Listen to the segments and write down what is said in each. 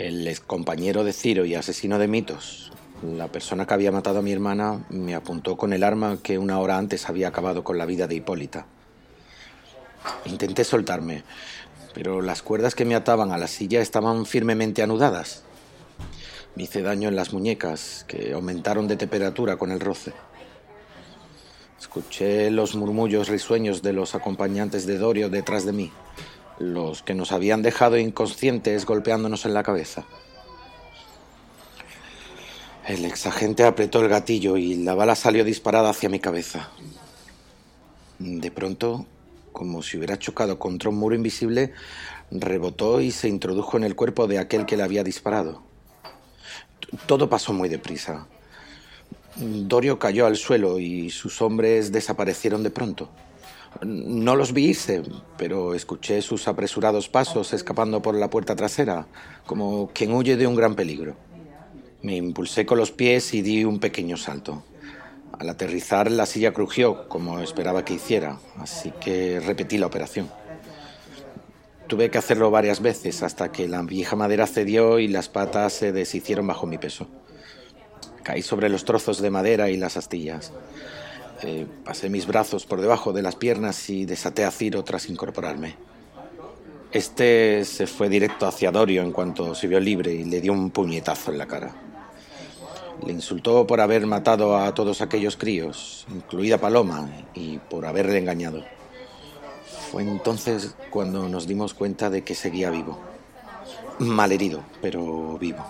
El compañero de Ciro y asesino de mitos, la persona que había matado a mi hermana, me apuntó con el arma que una hora antes había acabado con la vida de Hipólita. Intenté soltarme, pero las cuerdas que me ataban a la silla estaban firmemente anudadas. Me hice daño en las muñecas, que aumentaron de temperatura con el roce. Escuché los murmullos risueños de los acompañantes de Dorio detrás de mí los que nos habían dejado inconscientes golpeándonos en la cabeza. El exagente apretó el gatillo y la bala salió disparada hacia mi cabeza. De pronto, como si hubiera chocado contra un muro invisible, rebotó y se introdujo en el cuerpo de aquel que le había disparado. Todo pasó muy deprisa. Dorio cayó al suelo y sus hombres desaparecieron de pronto. No los vi irse, pero escuché sus apresurados pasos escapando por la puerta trasera, como quien huye de un gran peligro. Me impulsé con los pies y di un pequeño salto. Al aterrizar la silla crujió, como esperaba que hiciera, así que repetí la operación. Tuve que hacerlo varias veces hasta que la vieja madera cedió y las patas se deshicieron bajo mi peso. Caí sobre los trozos de madera y las astillas. Eh, pasé mis brazos por debajo de las piernas y desaté a Ciro tras incorporarme. Este se fue directo hacia Dorio en cuanto se vio libre y le dio un puñetazo en la cara. Le insultó por haber matado a todos aquellos críos, incluida Paloma, y por haberle engañado. Fue entonces cuando nos dimos cuenta de que seguía vivo. Malherido, pero vivo.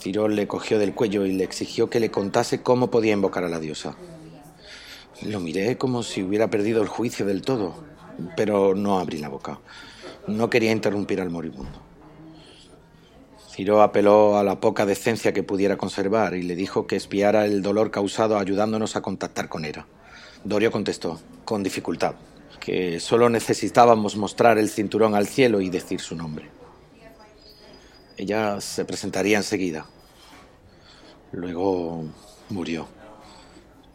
Ciro le cogió del cuello y le exigió que le contase cómo podía invocar a la diosa. Lo miré como si hubiera perdido el juicio del todo, pero no abrí la boca. No quería interrumpir al moribundo. Ciro apeló a la poca decencia que pudiera conservar y le dijo que espiara el dolor causado ayudándonos a contactar con Hera. Dorio contestó, con dificultad, que solo necesitábamos mostrar el cinturón al cielo y decir su nombre. Ella se presentaría enseguida. Luego murió.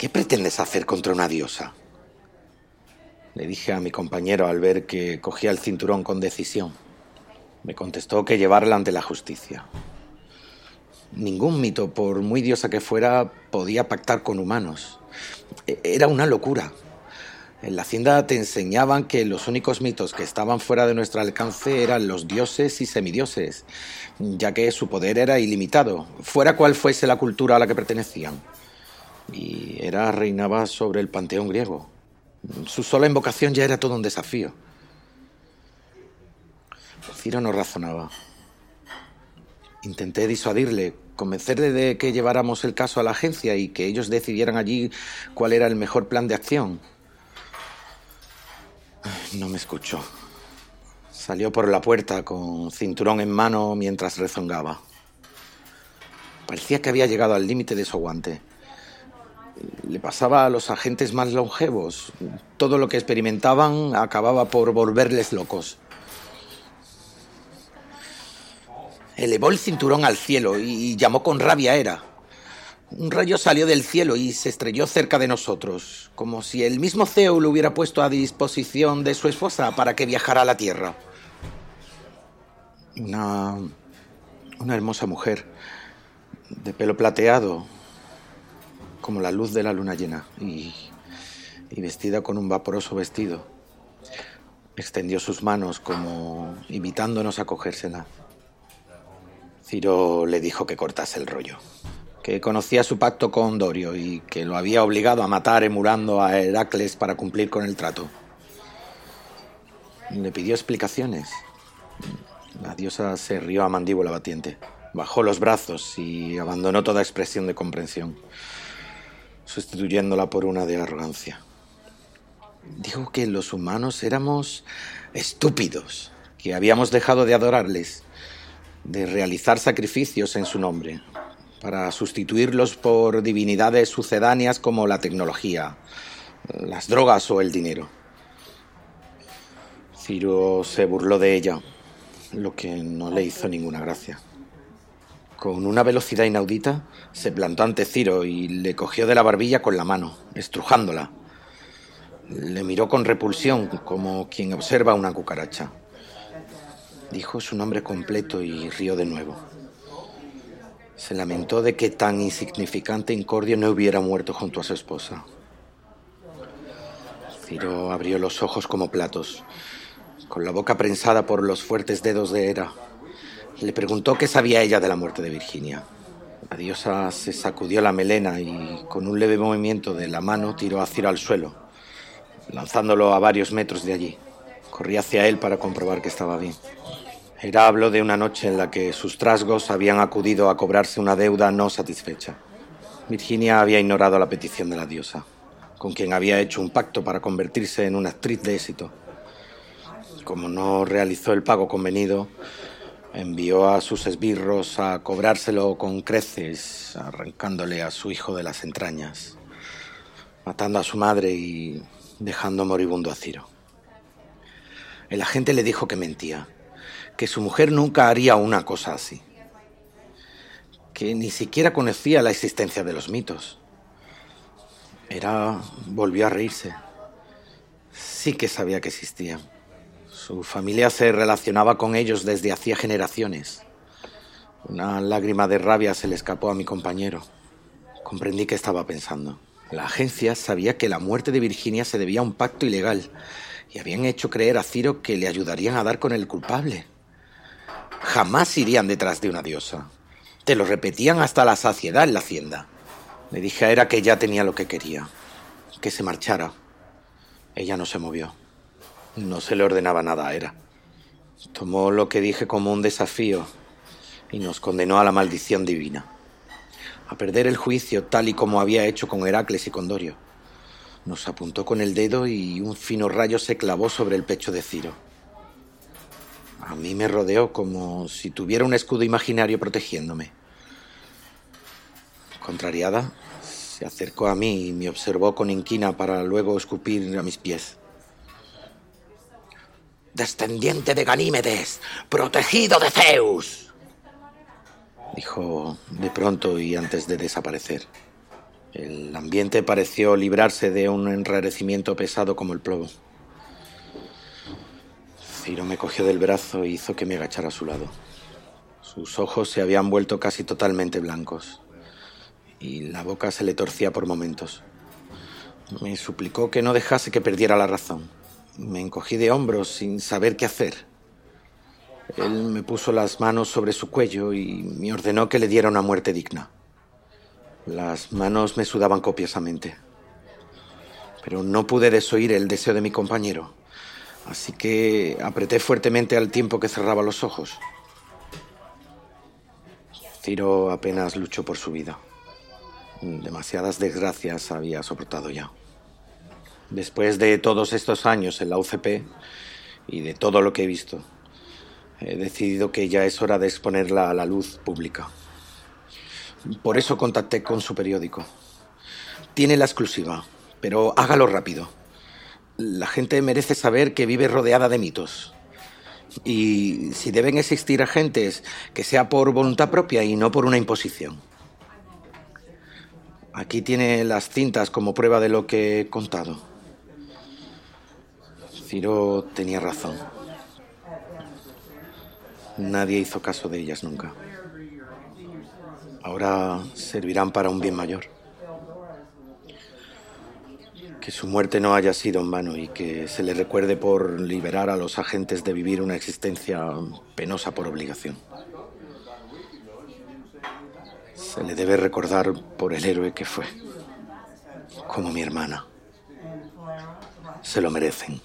¿Qué pretendes hacer contra una diosa? Le dije a mi compañero al ver que cogía el cinturón con decisión. Me contestó que llevarla ante la justicia. Ningún mito, por muy diosa que fuera, podía pactar con humanos. E-, era una locura. En la hacienda te enseñaban que los únicos mitos que estaban fuera de nuestro alcance eran los dioses y semidioses, ya que su poder era ilimitado, fuera cual fuese la cultura a la que pertenecían Hera reinaba sobre el panteón griego. Su sola invocación ya era todo un desafío. Ciro no razonaba. Intenté disuadirle, convencerle de que lleváramos el caso a la agencia y que ellos decidieran allí cuál era el mejor plan de acción. No me escuchó. Salió por la puerta con cinturón en mano mientras rezongaba. Parecía que había llegado al límite de su aguante le pasaba a los agentes más longevos. Todo lo que experimentaban acababa por volverles locos. Elevó el cinturón al cielo y llamó con rabia a Hera. Un rayo salió del cielo y se estrelló cerca de nosotros, como si el mismo Zeus lo hubiera puesto a disposición de su esposa para que viajara a la Tierra. Una. una hermosa mujer, de pelo plateado, como la luz de la luna llena y, vestida con un vaporoso vestido. Extendió sus manos como invitándonos a cogérsela. Ciro le dijo que cortase el rollo, que conocía su pacto con Dorio y que lo había obligado a matar emulando a Heracles para cumplir con el trato. Le pidió explicaciones. La diosa se rió a mandíbula batiente, bajó los brazos y abandonó toda expresión de comprensión sustituyéndola por una de arrogancia. Dijo que los humanos éramos estúpidos, que habíamos dejado de adorarles, de realizar sacrificios en su nombre, para sustituirlos por divinidades sucedáneas como la tecnología, las drogas o el dinero. Ciro se burló de ella, lo que no le hizo ninguna gracia. Con una velocidad inaudita, se plantó ante Ciro y le cogió de la barbilla con la mano, estrujándola. Le miró con repulsión, como quien observa una cucaracha. Dijo su nombre completo y rió de nuevo. Se lamentó de que tan insignificante incordio no hubiera muerto junto a su esposa. Ciro abrió los ojos como platos, con la boca prensada por los fuertes dedos de Hera. Le preguntó qué sabía ella de la muerte de Virginia. La diosa se sacudió la melena y con un leve movimiento de la mano tiró a Ciro al suelo, lanzándolo a varios metros de allí. Corrí hacia él para comprobar que estaba bien. Hera habló de una noche en la que sus trasgos habían acudido a cobrarse una deuda no satisfecha. Virginia había ignorado la petición de la diosa, con quien había hecho un pacto para convertirse en una actriz de éxito. Como no realizó el pago convenido, envió a sus esbirros a cobrárselo con creces, arrancándole a su hijo de las entrañas, matando a su madre y dejando moribundo a Ciro. El agente le dijo que mentía, que su mujer nunca haría una cosa así, que ni siquiera conocía la existencia de los mitos. Era volvió a reírse. Sí que sabía que existían. Su familia se relacionaba con ellos desde hacía generaciones. Una lágrima de rabia se le escapó a mi compañero. Comprendí que estaba pensando. La agencia sabía que la muerte de Virginia se debía a un pacto ilegal y habían hecho creer a Ciro que le ayudarían a dar con el culpable. Jamás irían detrás de una diosa. Te lo repetían hasta la saciedad en la hacienda. Le dije a Era que ya tenía lo que quería, que se marchara. Ella no se movió. No se le ordenaba nada a Era. Tomó lo que dije como un desafío y nos condenó a la maldición divina, a perder el juicio tal y como había hecho con Heracles y con Dorio. Nos apuntó con el dedo y un fino rayo se clavó sobre el pecho de Ciro. A mí me rodeó como si tuviera un escudo imaginario protegiéndome. Contrariada, se acercó a mí y me observó con inquina para luego escupir a mis pies. Descendiente de Ganímedes, protegido de Zeus, dijo de pronto y antes de desaparecer. El ambiente pareció librarse de un enrarecimiento pesado como el plomo. Ciro me cogió del brazo e hizo que me agachara a su lado. Sus ojos se habían vuelto casi totalmente blancos y la boca se le torcía por momentos. Me suplicó que no dejase que perdiera la razón. Me encogí de hombros sin saber qué hacer. Él me puso las manos sobre su cuello y me ordenó que le diera una muerte digna. Las manos me sudaban copiosamente. Pero no pude desoír el deseo de mi compañero. Así que apreté fuertemente al tiempo que cerraba los ojos. Ciro apenas luchó por su vida. Demasiadas desgracias había soportado ya. Después de todos estos años en la UCP y de todo lo que he visto, he decidido que ya es hora de exponerla a la luz pública. Por eso contacté con su periódico. Tiene la exclusiva, pero hágalo rápido. La gente merece saber que vive rodeada de mitos. Y si deben existir agentes, que sea por voluntad propia y no por una imposición. Aquí tiene las cintas como prueba de lo que he contado. Ciro tenía razón. Nadie hizo caso de ellas nunca. Ahora servirán para un bien mayor que su muerte no haya sido en vano y que se le recuerde por liberar a los agentes de vivir una existencia penosa por obligación. Se le debe recordar por el héroe que fue, como mi hermana. Se lo merecen.